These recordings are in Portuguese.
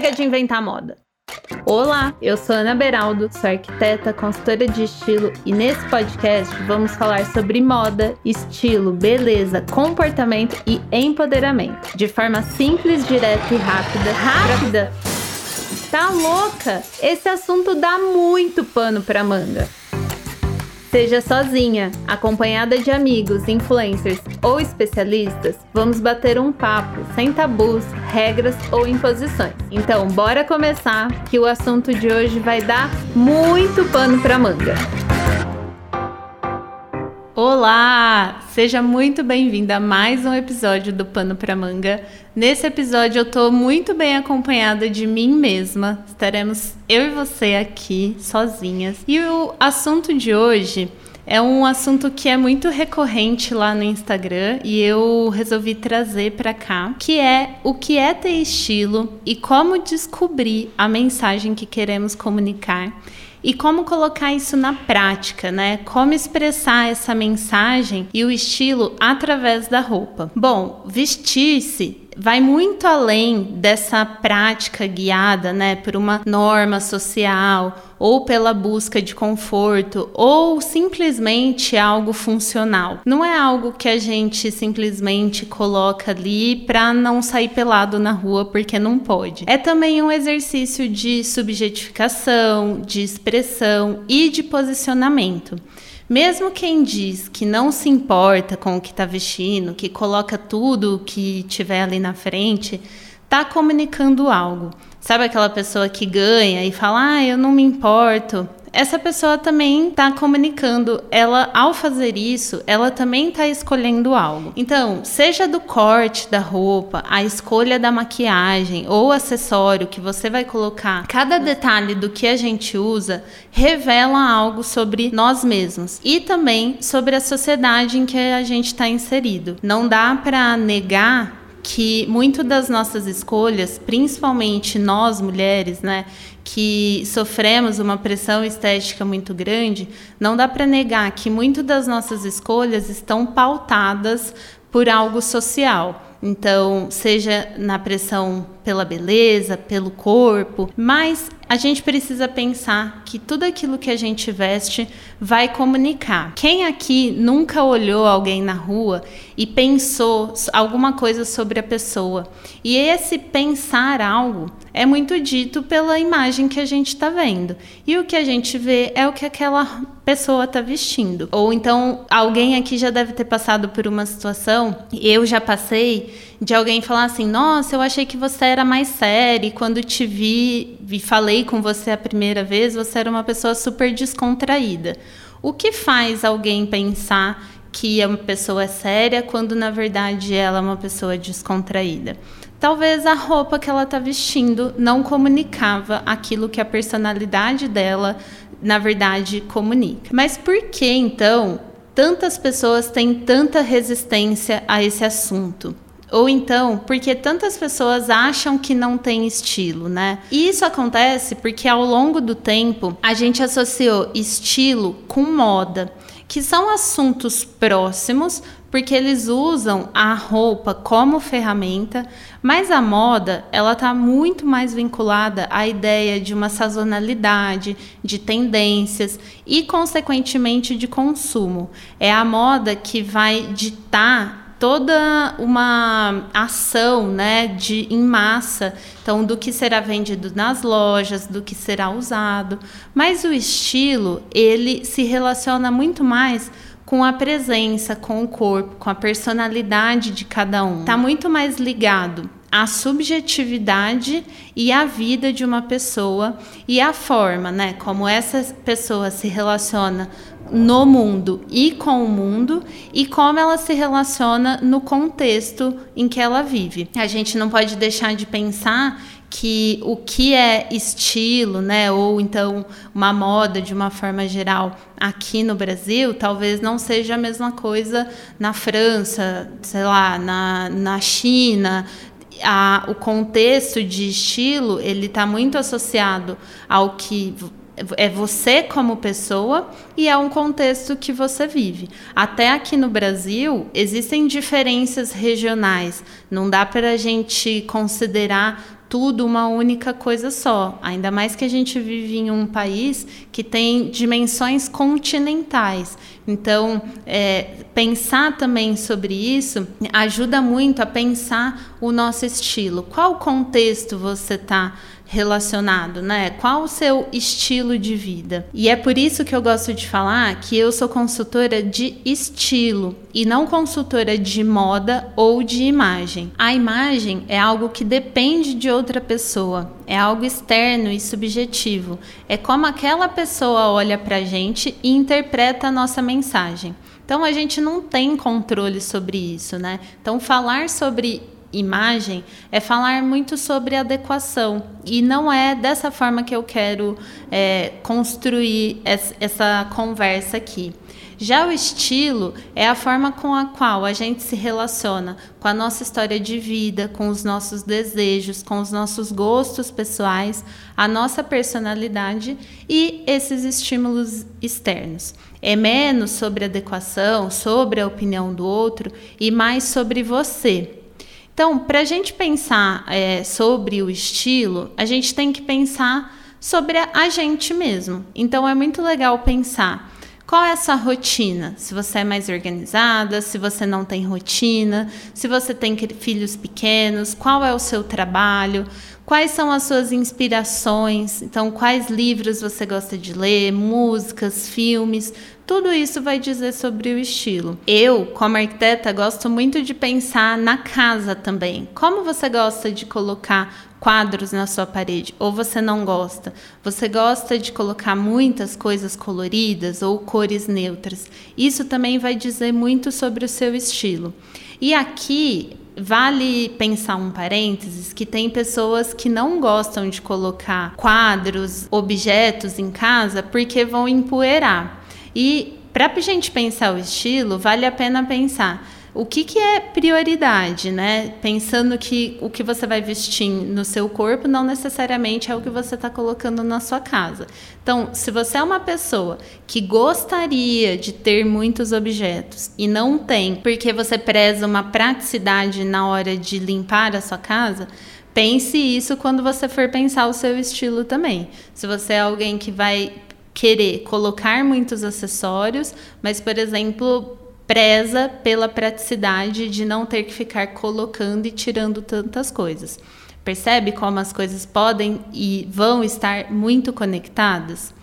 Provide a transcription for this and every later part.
Chega de inventar moda. Olá, eu sou Ana Beraldo, sou arquiteta, consultora de estilo e nesse podcast vamos falar sobre moda, estilo, beleza, comportamento e empoderamento, de forma simples, direta e rápida. Rápida? Tá louca? Esse assunto dá muito pano pra manga. Seja sozinha, acompanhada de amigos, influencers ou especialistas, vamos bater um papo sem tabus, regras ou imposições. Então, bora começar que o assunto de hoje vai dar muito pano para manga. Olá! Seja muito bem-vinda a mais um episódio do Pano para Manga. Nesse episódio eu tô muito bem acompanhada de mim mesma. Estaremos eu e você aqui sozinhas. E o assunto de hoje é um assunto que é muito recorrente lá no Instagram e eu resolvi trazer para cá, que é o que é ter estilo e como descobrir a mensagem que queremos comunicar e como colocar isso na prática, né? Como expressar essa mensagem e o estilo através da roupa. Bom, vestir-se vai muito além dessa prática guiada, né, por uma norma social ou pela busca de conforto ou simplesmente algo funcional. Não é algo que a gente simplesmente coloca ali para não sair pelado na rua porque não pode. É também um exercício de subjetificação, de expressão e de posicionamento. Mesmo quem diz que não se importa com o que está vestindo, que coloca tudo o que tiver ali na frente, está comunicando algo. Sabe aquela pessoa que ganha e fala, ah, eu não me importo, essa pessoa também está comunicando. Ela, ao fazer isso, ela também está escolhendo algo. Então, seja do corte da roupa, a escolha da maquiagem ou acessório que você vai colocar, cada detalhe do que a gente usa revela algo sobre nós mesmos e também sobre a sociedade em que a gente está inserido. Não dá para negar que muito das nossas escolhas, principalmente nós mulheres, né, que sofremos uma pressão estética muito grande, não dá para negar que muito das nossas escolhas estão pautadas por algo social. Então, seja na pressão pela beleza, pelo corpo, mas a gente precisa pensar que tudo aquilo que a gente veste vai comunicar. Quem aqui nunca olhou alguém na rua e pensou alguma coisa sobre a pessoa? E esse pensar algo é muito dito pela imagem que a gente está vendo. E o que a gente vê é o que aquela pessoa está vestindo. Ou então, alguém aqui já deve ter passado por uma situação, eu já passei, de alguém falar assim: Nossa, eu achei que você era mais séria, e quando te vi e falei com você a primeira vez, você era uma pessoa super descontraída. O que faz alguém pensar que é uma pessoa séria quando na verdade ela é uma pessoa descontraída? Talvez a roupa que ela está vestindo não comunicava aquilo que a personalidade dela, na verdade, comunica. Mas por que então tantas pessoas têm tanta resistência a esse assunto? Ou então, porque tantas pessoas acham que não tem estilo, né? E isso acontece porque ao longo do tempo a gente associou estilo com moda, que são assuntos próximos, porque eles usam a roupa como ferramenta, mas a moda ela está muito mais vinculada à ideia de uma sazonalidade, de tendências e, consequentemente, de consumo. É a moda que vai ditar toda uma ação né, de, em massa, então do que será vendido nas lojas, do que será usado. Mas o estilo, ele se relaciona muito mais com a presença, com o corpo, com a personalidade de cada um. Está muito mais ligado à subjetividade e à vida de uma pessoa e à forma, né, como essa pessoa se relaciona no mundo e com o mundo e como ela se relaciona no contexto em que ela vive. A gente não pode deixar de pensar que o que é estilo, né, ou então uma moda de uma forma geral aqui no Brasil, talvez não seja a mesma coisa na França, sei lá, na, na China, a, o contexto de estilo ele está muito associado ao que é você como pessoa e é um contexto que você vive. Até aqui no Brasil existem diferenças regionais. Não dá para a gente considerar tudo uma única coisa só. Ainda mais que a gente vive em um país que tem dimensões continentais. Então, é, pensar também sobre isso ajuda muito a pensar o nosso estilo. Qual contexto você está relacionado, né? Qual o seu estilo de vida? E é por isso que eu gosto de falar que eu sou consultora de estilo e não consultora de moda ou de imagem. A imagem é algo que depende de outra pessoa, é algo externo e subjetivo. É como aquela pessoa olha pra gente e interpreta a nossa mensagem. Então a gente não tem controle sobre isso, né? Então falar sobre imagem é falar muito sobre adequação e não é dessa forma que eu quero é, construir essa conversa aqui. Já o estilo é a forma com a qual a gente se relaciona com a nossa história de vida, com os nossos desejos, com os nossos gostos pessoais, a nossa personalidade e esses estímulos externos. É menos sobre adequação, sobre a opinião do outro e mais sobre você, então, para a gente pensar é, sobre o estilo, a gente tem que pensar sobre a gente mesmo. Então, é muito legal pensar qual é a sua rotina? Se você é mais organizada, se você não tem rotina, se você tem filhos pequenos, qual é o seu trabalho, quais são as suas inspirações, então quais livros você gosta de ler, músicas, filmes, tudo isso vai dizer sobre o estilo. Eu, como arquiteta, gosto muito de pensar na casa também. Como você gosta de colocar quadros na sua parede ou você não gosta? Você gosta de colocar muitas coisas coloridas ou cores neutras? Isso também vai dizer muito sobre o seu estilo. E aqui vale pensar um parênteses que tem pessoas que não gostam de colocar quadros, objetos em casa porque vão empoeirar. E para a gente pensar o estilo, vale a pena pensar o que, que é prioridade, né? Pensando que o que você vai vestir no seu corpo não necessariamente é o que você está colocando na sua casa. Então, se você é uma pessoa que gostaria de ter muitos objetos e não tem, porque você preza uma praticidade na hora de limpar a sua casa, pense isso quando você for pensar o seu estilo também. Se você é alguém que vai querer colocar muitos acessórios, mas, por exemplo, preza pela praticidade de não ter que ficar colocando e tirando tantas coisas. Percebe como as coisas podem e vão estar muito conectadas?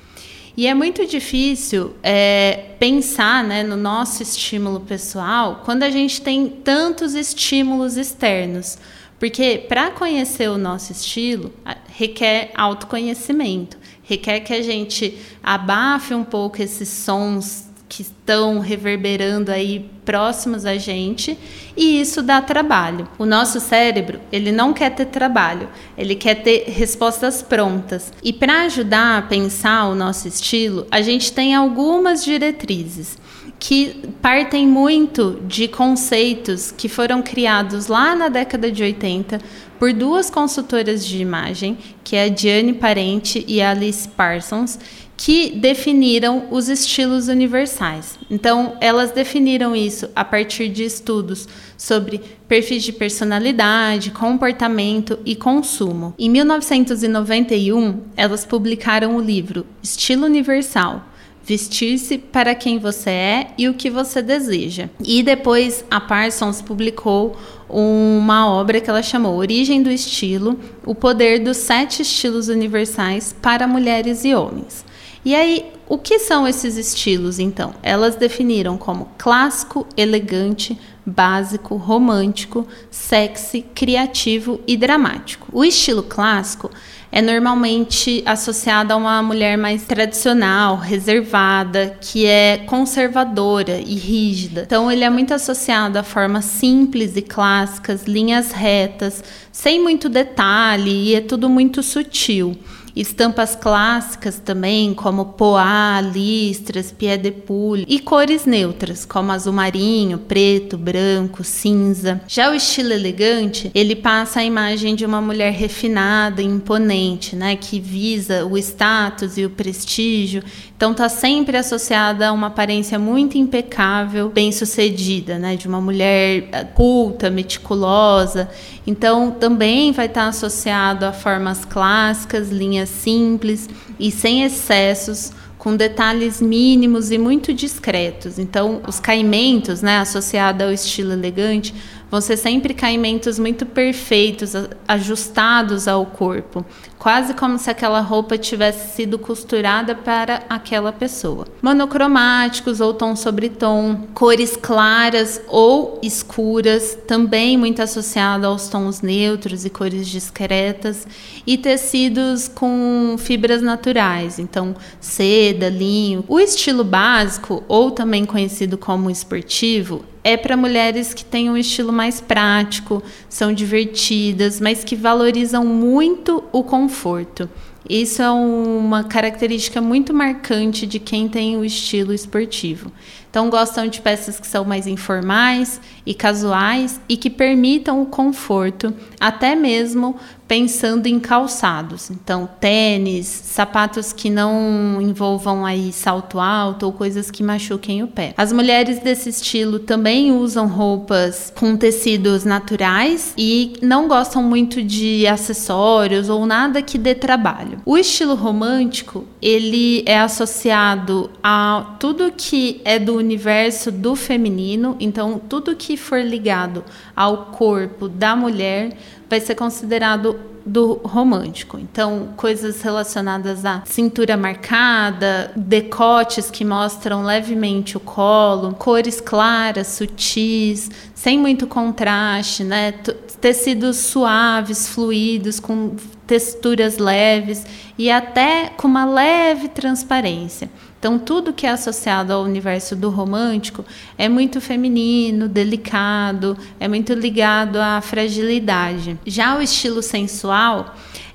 E é muito difícil é, pensar né, no nosso estímulo pessoal quando a gente tem tantos estímulos externos. Porque para conhecer o nosso estilo requer autoconhecimento requer que a gente abafe um pouco esses sons que estão reverberando aí próximos a gente e isso dá trabalho. O nosso cérebro, ele não quer ter trabalho, ele quer ter respostas prontas. E para ajudar a pensar o nosso estilo, a gente tem algumas diretrizes que partem muito de conceitos que foram criados lá na década de 80 por duas consultoras de imagem, que é a Diane Parente e a Alice Parsons, que definiram os estilos universais. Então, elas definiram isso a partir de estudos sobre perfis de personalidade, comportamento e consumo. Em 1991, elas publicaram o livro Estilo Universal Vestir-se para quem você é e o que você deseja. E depois a Parsons publicou uma obra que ela chamou Origem do Estilo: O Poder dos Sete Estilos Universais para Mulheres e Homens. E aí, o que são esses estilos então? Elas definiram como clássico, elegante, básico, romântico, sexy, criativo e dramático. O estilo clássico é normalmente associada a uma mulher mais tradicional, reservada, que é conservadora e rígida. Então, ele é muito associado a formas simples e clássicas, linhas retas, sem muito detalhe e é tudo muito sutil. Estampas clássicas também, como poá, listras, pied de poule, e cores neutras, como azul marinho, preto, branco, cinza. Já o estilo elegante, ele passa a imagem de uma mulher refinada, imponente, né, que visa o status e o prestígio. Então tá sempre associada a uma aparência muito impecável, bem-sucedida, né, de uma mulher eh, culta, meticulosa. Então também vai estar tá associado a formas clássicas, linhas simples e sem excessos com detalhes mínimos e muito discretos. Então, os caimentos, né, associados ao estilo elegante, vão ser sempre caimentos muito perfeitos, ajustados ao corpo, quase como se aquela roupa tivesse sido costurada para aquela pessoa. Monocromáticos ou tom sobre tom, cores claras ou escuras, também muito associado aos tons neutros e cores discretas, e tecidos com fibras naturais, então seda, linho. O estilo básico, ou também conhecido como esportivo, é para mulheres que têm um estilo mais prático, são divertidas, mas que valorizam muito o conforto. Isso é uma característica muito marcante de quem tem o estilo esportivo. Então, gostam de peças que são mais informais e casuais e que permitam o conforto, até mesmo pensando em calçados. Então, tênis, sapatos que não envolvam aí salto alto ou coisas que machuquem o pé. As mulheres desse estilo também usam roupas com tecidos naturais e não gostam muito de acessórios ou nada que dê trabalho. O estilo romântico, ele é associado a tudo que é do universo do feminino, então tudo que for ligado ao corpo da mulher vai ser considerado do romântico. Então, coisas relacionadas à cintura marcada, decotes que mostram levemente o colo, cores claras, sutis, sem muito contraste, né? Tecidos suaves, fluidos, com texturas leves e até com uma leve transparência. Então, tudo que é associado ao universo do romântico é muito feminino, delicado, é muito ligado à fragilidade. Já o estilo sensual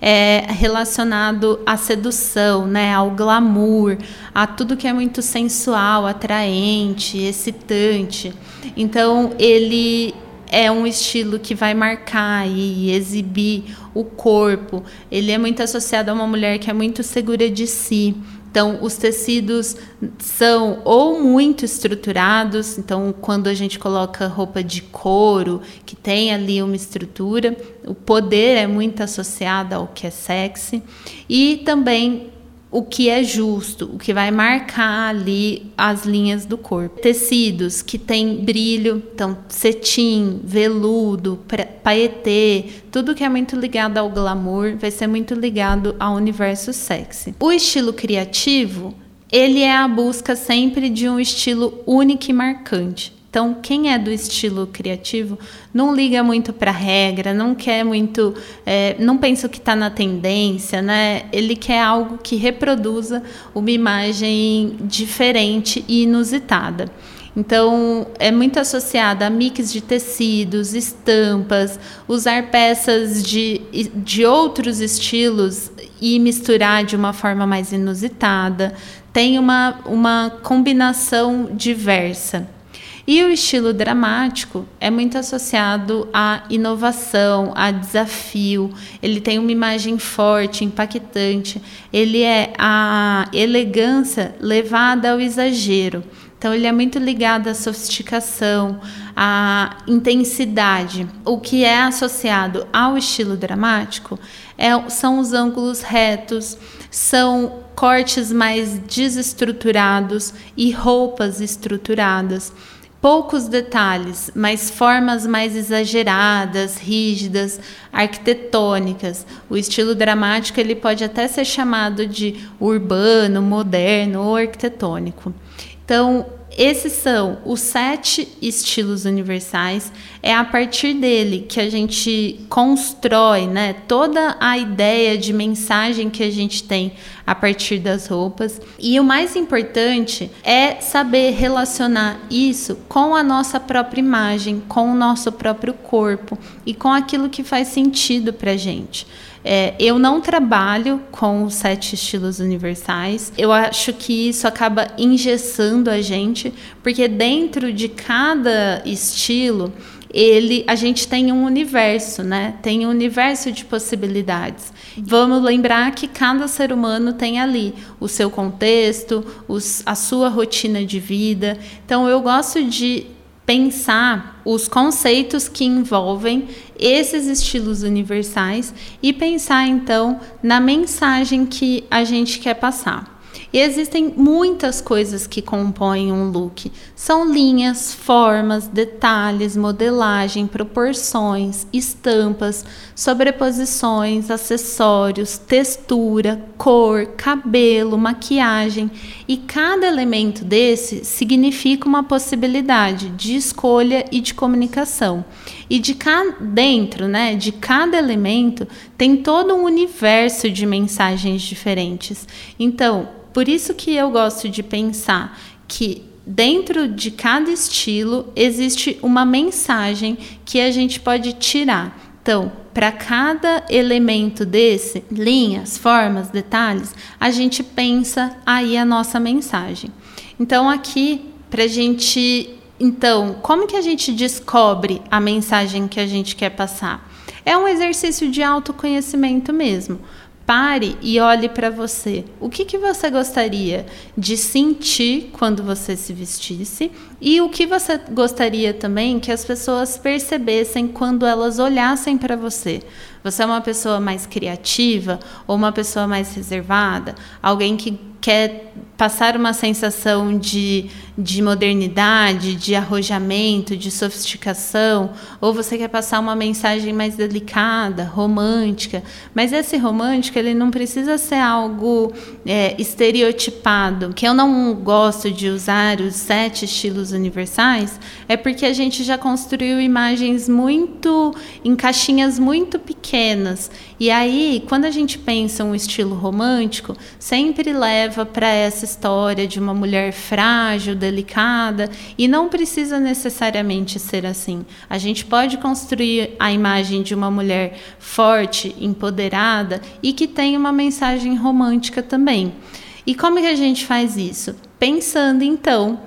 é relacionado à sedução, né, ao glamour, a tudo que é muito sensual, atraente, excitante. Então, ele é um estilo que vai marcar e exibir o corpo. Ele é muito associado a uma mulher que é muito segura de si. Então, os tecidos são ou muito estruturados, então, quando a gente coloca roupa de couro, que tem ali uma estrutura, o poder é muito associado ao que é sexy, e também o que é justo, o que vai marcar ali as linhas do corpo. Tecidos que têm brilho, então cetim, veludo, paetê, tudo que é muito ligado ao glamour vai ser muito ligado ao universo sexy. O estilo criativo, ele é a busca sempre de um estilo único e marcante. Então, quem é do estilo criativo não liga muito para regra, não quer muito, é, não pensa o que está na tendência, né? Ele quer algo que reproduza uma imagem diferente e inusitada. Então, é muito associada a mix de tecidos, estampas, usar peças de, de outros estilos e misturar de uma forma mais inusitada. Tem uma, uma combinação diversa. E o estilo dramático é muito associado à inovação, a desafio. Ele tem uma imagem forte, impactante. Ele é a elegância levada ao exagero. Então, ele é muito ligado à sofisticação, à intensidade. O que é associado ao estilo dramático é, são os ângulos retos, são cortes mais desestruturados e roupas estruturadas poucos detalhes, mas formas mais exageradas, rígidas, arquitetônicas. O estilo dramático ele pode até ser chamado de urbano, moderno ou arquitetônico. Então, esses são os sete estilos universais. É a partir dele que a gente constrói, né, toda a ideia de mensagem que a gente tem a partir das roupas. E o mais importante é saber relacionar isso com a nossa própria imagem, com o nosso próprio corpo e com aquilo que faz sentido para gente. É, eu não trabalho com os sete estilos universais. Eu acho que isso acaba engessando a gente, porque dentro de cada estilo ele, a gente tem um universo, né? Tem um universo de possibilidades. Vamos lembrar que cada ser humano tem ali o seu contexto, os, a sua rotina de vida. Então, eu gosto de pensar os conceitos que envolvem esses estilos universais e pensar então na mensagem que a gente quer passar. E existem muitas coisas que compõem um look. São linhas, formas, detalhes, modelagem, proporções, estampas, sobreposições, acessórios, textura, cor, cabelo, maquiagem. E cada elemento desse significa uma possibilidade de escolha e de comunicação. E de dentro, né, de cada elemento tem todo um universo de mensagens diferentes. Então, por isso que eu gosto de pensar que dentro de cada estilo existe uma mensagem que a gente pode tirar. Então, para cada elemento desse, linhas, formas, detalhes, a gente pensa aí a nossa mensagem. Então, aqui, para a gente. Então, como que a gente descobre a mensagem que a gente quer passar? É um exercício de autoconhecimento mesmo. Pare e olhe para você. O que, que você gostaria de sentir quando você se vestisse? E o que você gostaria também que as pessoas percebessem quando elas olhassem para você? Você é uma pessoa mais criativa ou uma pessoa mais reservada? Alguém que quer passar uma sensação de, de modernidade, de arrojamento, de sofisticação, ou você quer passar uma mensagem mais delicada, romântica. Mas esse romântico ele não precisa ser algo é, estereotipado. Que eu não gosto de usar os sete estilos universais é porque a gente já construiu imagens muito em caixinhas muito pequenas. E aí, quando a gente pensa um estilo romântico, sempre leva para essa história de uma mulher frágil, delicada, e não precisa necessariamente ser assim. A gente pode construir a imagem de uma mulher forte, empoderada e que tem uma mensagem romântica também. E como que a gente faz isso? Pensando então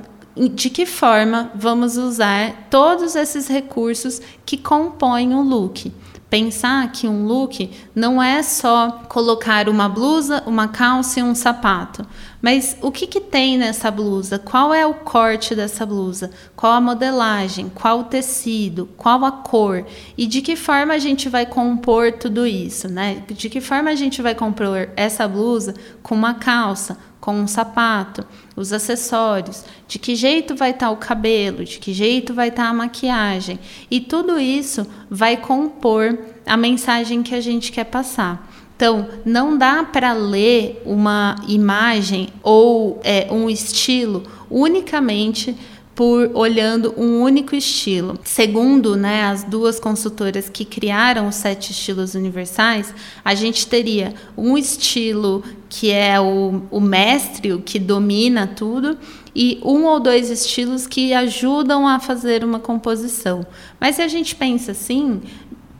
de que forma vamos usar todos esses recursos que compõem o look pensar que um look não é só colocar uma blusa, uma calça e um sapato. Mas o que, que tem nessa blusa? Qual é o corte dessa blusa? Qual a modelagem? Qual o tecido? Qual a cor? E de que forma a gente vai compor tudo isso, né? De que forma a gente vai compor essa blusa com uma calça, com um sapato, os acessórios, de que jeito vai estar tá o cabelo, de que jeito vai estar tá a maquiagem. E tudo isso vai compor a mensagem que a gente quer passar. Então, não dá para ler uma imagem ou é, um estilo unicamente por olhando um único estilo. Segundo né, as duas consultoras que criaram os sete estilos universais, a gente teria um estilo que é o, o mestre, o que domina tudo, e um ou dois estilos que ajudam a fazer uma composição. Mas se a gente pensa assim,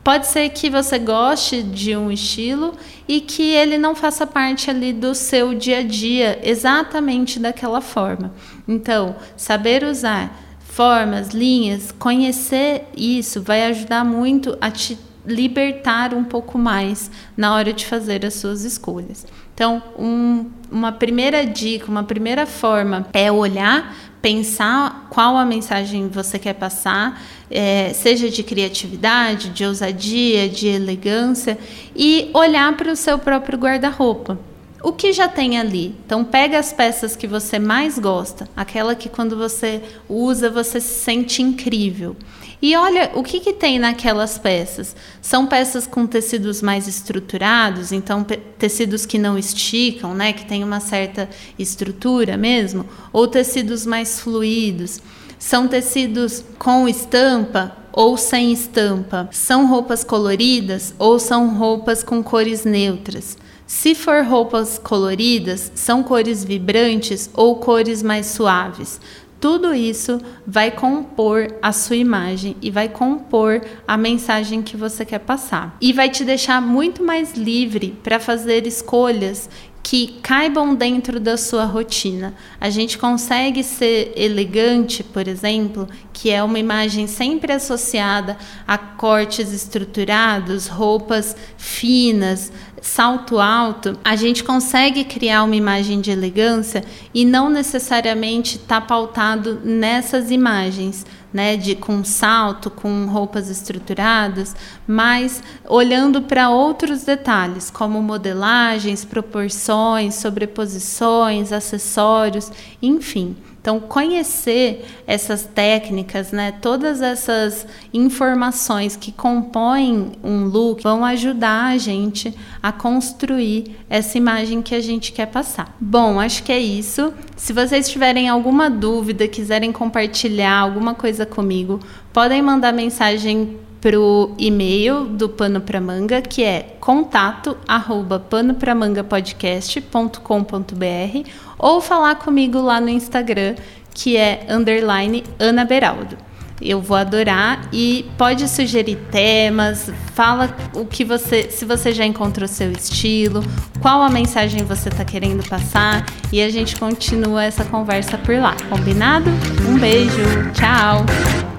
Pode ser que você goste de um estilo e que ele não faça parte ali do seu dia a dia exatamente daquela forma. Então, saber usar formas, linhas, conhecer isso vai ajudar muito a te libertar um pouco mais na hora de fazer as suas escolhas. Então, um, uma primeira dica, uma primeira forma é olhar pensar qual a mensagem você quer passar, é, seja de criatividade, de ousadia, de elegância, e olhar para o seu próprio guarda-roupa. O que já tem ali? Então pega as peças que você mais gosta, aquela que quando você usa você se sente incrível. E olha o que, que tem naquelas peças. São peças com tecidos mais estruturados, então tecidos que não esticam, né, que tem uma certa estrutura mesmo, ou tecidos mais fluidos. São tecidos com estampa ou sem estampa? São roupas coloridas ou são roupas com cores neutras? Se for roupas coloridas, são cores vibrantes ou cores mais suaves? Tudo isso vai compor a sua imagem e vai compor a mensagem que você quer passar. E vai te deixar muito mais livre para fazer escolhas que caibam dentro da sua rotina. A gente consegue ser elegante, por exemplo, que é uma imagem sempre associada a cortes estruturados, roupas finas, salto alto, a gente consegue criar uma imagem de elegância e não necessariamente está pautado nessas imagens. Né, de com salto, com roupas estruturadas, mas olhando para outros detalhes, como modelagens, proporções, sobreposições, acessórios, enfim. Então, conhecer essas técnicas, né, todas essas informações que compõem um look vão ajudar a gente a construir essa imagem que a gente quer passar. Bom, acho que é isso. Se vocês tiverem alguma dúvida, quiserem compartilhar alguma coisa comigo, podem mandar mensagem para o e-mail do Pano para Manga, que é contato arroba ou falar comigo lá no Instagram, que é underline Ana Beraldo. Eu vou adorar e pode sugerir temas, fala o que você, se você já encontrou seu estilo, qual a mensagem você está querendo passar e a gente continua essa conversa por lá, combinado? Um beijo, tchau!